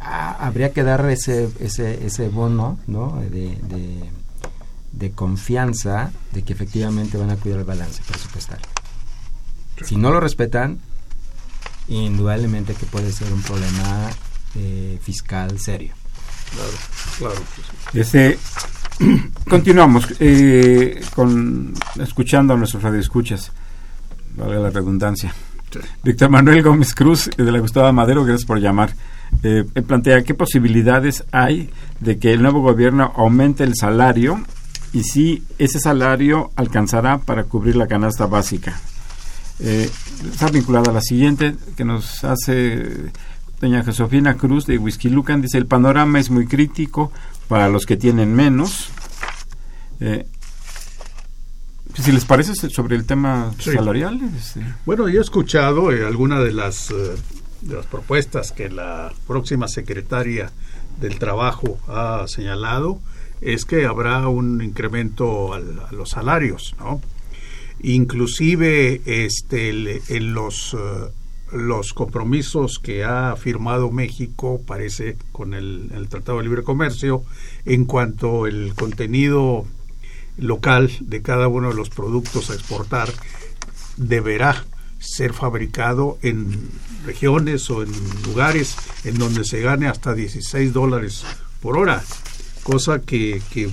habría que dar ese ese ese bono no de, de, confianza de que efectivamente van a cuidar el balance presupuestal si no lo respetan indudablemente que puede ser un problema fiscal serio. Claro claro ese Continuamos eh, con escuchando a nuestros radioescuchas, valga la redundancia. Víctor Manuel Gómez Cruz, de la Gustavo Madero, gracias por llamar. Eh, plantea qué posibilidades hay de que el nuevo gobierno aumente el salario y si ese salario alcanzará para cubrir la canasta básica. Eh, está vinculada a la siguiente que nos hace doña Josefina Cruz de Whisky Lucan. Dice, el panorama es muy crítico para los que tienen menos. Eh, si les parece sobre el tema salarial. Este. Bueno, yo he escuchado eh, algunas de las, eh, de las propuestas que la próxima secretaria del Trabajo ha señalado, es que habrá un incremento a los salarios, ¿no? Inclusive este, en los los compromisos que ha firmado México, parece, con el, Tratado de Libre Comercio, en cuanto al contenido local de cada uno de los productos a exportar, deberá ser fabricado en regiones o en lugares en donde se gane hasta 16 dólares por hora, cosa que, que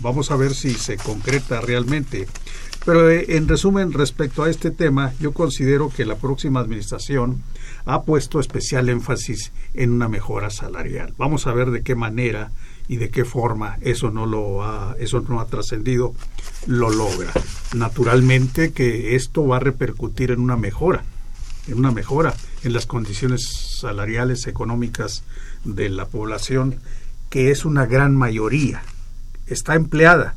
vamos a ver si se concreta realmente. Pero eh, en resumen, respecto a este tema, yo considero que la próxima administración ha puesto especial énfasis en una mejora salarial. Vamos a ver de qué manera y de qué forma eso no lo ha, eso no ha trascendido, lo logra. Naturalmente que esto va a repercutir en una mejora, en una mejora en las condiciones salariales económicas de la población, que es una gran mayoría. Está empleada,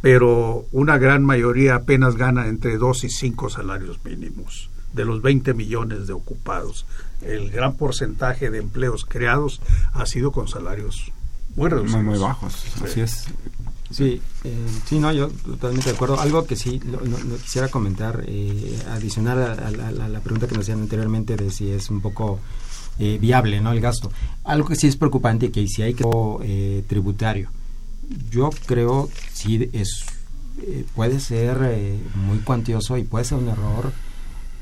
pero una gran mayoría apenas gana entre dos y cinco salarios mínimos de los 20 millones de ocupados. El gran porcentaje de empleos creados ha sido con salarios muy reducidos. Muy, bajos, así es. Sí, eh, sí, no, yo totalmente de acuerdo. Algo que sí lo, quisiera comentar, eh, adicional a, la pregunta que nos hacían anteriormente de si es un poco eh, viable no el gasto. Algo que sí es preocupante, que si hay que eh, tributario yo creo sí es eh, puede ser eh, muy cuantioso y puede ser un error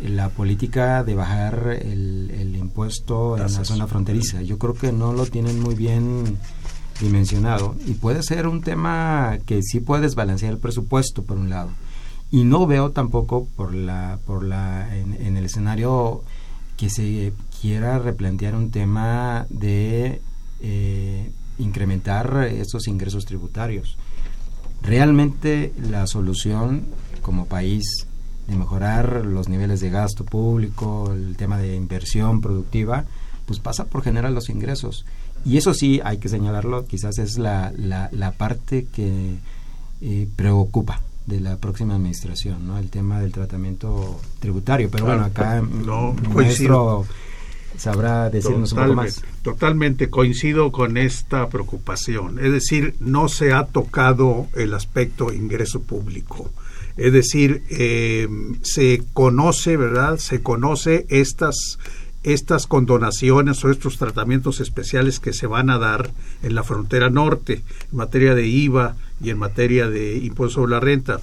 la política de bajar el, impuesto en la zona fronteriza. Yo creo que no lo tienen muy bien dimensionado y puede ser un tema que sí puede desbalancear el presupuesto por un lado y no veo tampoco por la por la en, el escenario que se quiera replantear un tema de eh, incrementar esos ingresos tributarios. Realmente la solución como país de mejorar los niveles de gasto público, el tema de inversión productiva, pues pasa por generar los ingresos. Y eso sí, hay que señalarlo, quizás es la, la, parte que eh, preocupa, de la próxima administración, ¿no? El tema del tratamiento tributario. Pero bueno, acá no, el maestro sabrá decirnos un poco más. Totalmente coincido con esta preocupación. Es decir, no se ha tocado el aspecto ingreso público. Es decir, eh, se conoce, ¿verdad? Se conoce estas estas condonaciones o estos tratamientos especiales que se van a dar en la frontera norte en materia de IVA y en materia de impuesto sobre la renta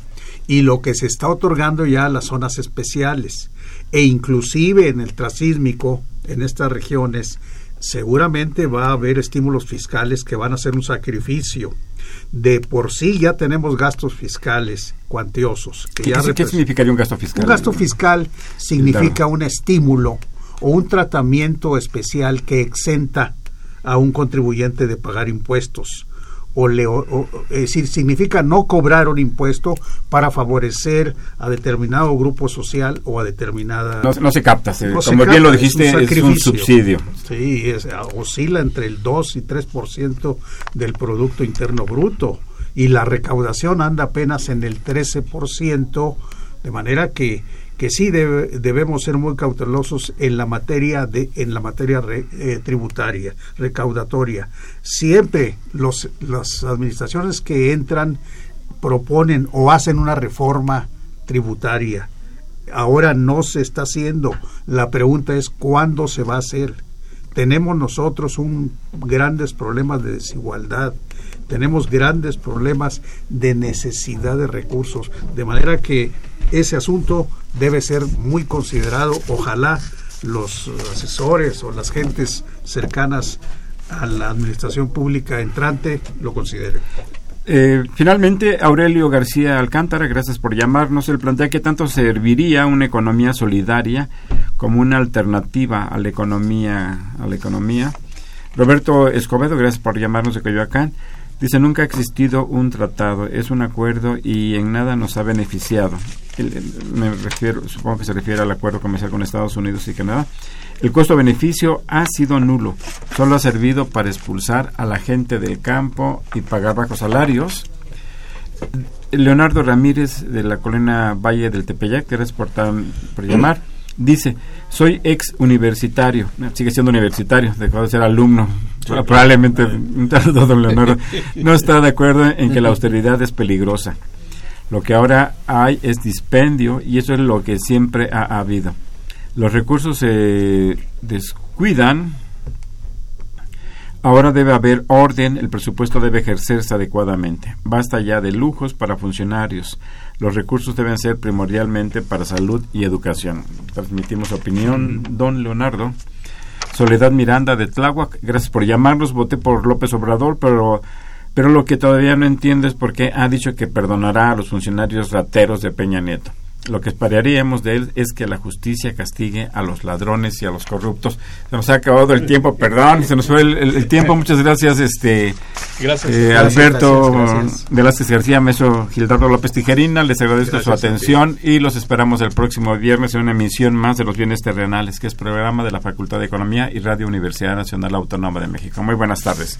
y lo que se está otorgando ya a las zonas especiales e inclusive en el trasísmico en estas regiones seguramente va a haber estímulos fiscales que van a ser un sacrificio de por sí ya tenemos gastos fiscales cuantiosos. Que ¿Qué, significaría un gasto fiscal? Un gasto fiscal significa un estímulo o un tratamiento especial que exenta a un contribuyente de pagar impuestos. O, le, es decir, significa no cobrar un impuesto para favorecer a determinado grupo social o a determinada... No, se capta, como bien lo dijiste, es un, subsidio. Sí, oscila entre el 2 y 3% del Producto Interno Bruto y la recaudación anda apenas en el 13%, de manera que que sí debemos ser muy cautelosos en la materia de en la materia eh, tributaria recaudatoria. Siempre los las administraciones que entran proponen o hacen una reforma tributaria. Ahora no se está haciendo. La pregunta es cuándo se va a hacer tenemos nosotros un grandes problemas de desigualdad tenemos grandes problemas de necesidad de recursos de manera que ese asunto debe ser muy considerado. Ojalá los asesores o las gentes cercanas a la administración pública entrante lo consideren. Eh, finalmente, Aurelio García Alcántara, gracias por llamarnos. Él plantea que tanto serviría una economía solidaria como una alternativa a la economía. A la economía. Roberto Escobedo, gracias por llamarnos de Coyoacán. Dice, nunca ha existido un tratado, es un acuerdo y en nada nos ha beneficiado. me refiero, supongo que se refiere al acuerdo comercial con Estados Unidos y Canadá. El costo-beneficio ha sido nulo, solo ha servido para expulsar a la gente del campo y pagar bajos salarios. Leonardo Ramírez de la colina Valle del Tepeyac, gracias por, por llamar. Dice, soy ex universitario, sigue siendo universitario, dejó de ser alumno, probablemente (laughs) no está de acuerdo en que la austeridad es peligrosa. Lo que ahora hay es dispendio y eso es lo que siempre ha habido. Los recursos se descuidan, ahora debe haber orden, el presupuesto debe ejercerse adecuadamente. Basta ya de lujos para funcionarios los recursos deben ser primordialmente para salud y educación. Transmitimos opinión, don Leonardo. Soledad Miranda de Tláhuac, gracias por llamarnos, voté por López Obrador, pero pero lo que todavía no entiendo es por qué ha dicho que perdonará a los funcionarios rateros de Peña Nieto lo que esperaríamos de él es que la justicia castigue a los ladrones y a los corruptos. Se nos ha acabado el tiempo, perdón, se nos fue el, tiempo. Muchas gracias, este gracias, eh, Alberto Velázquez García, Meso Gildardo López Tijerina. Les agradezco su atención y los esperamos el próximo viernes en una emisión más de los bienes terrenales, que es programa de la Facultad de Economía y Radio Universidad Nacional Autónoma de México. Muy buenas tardes.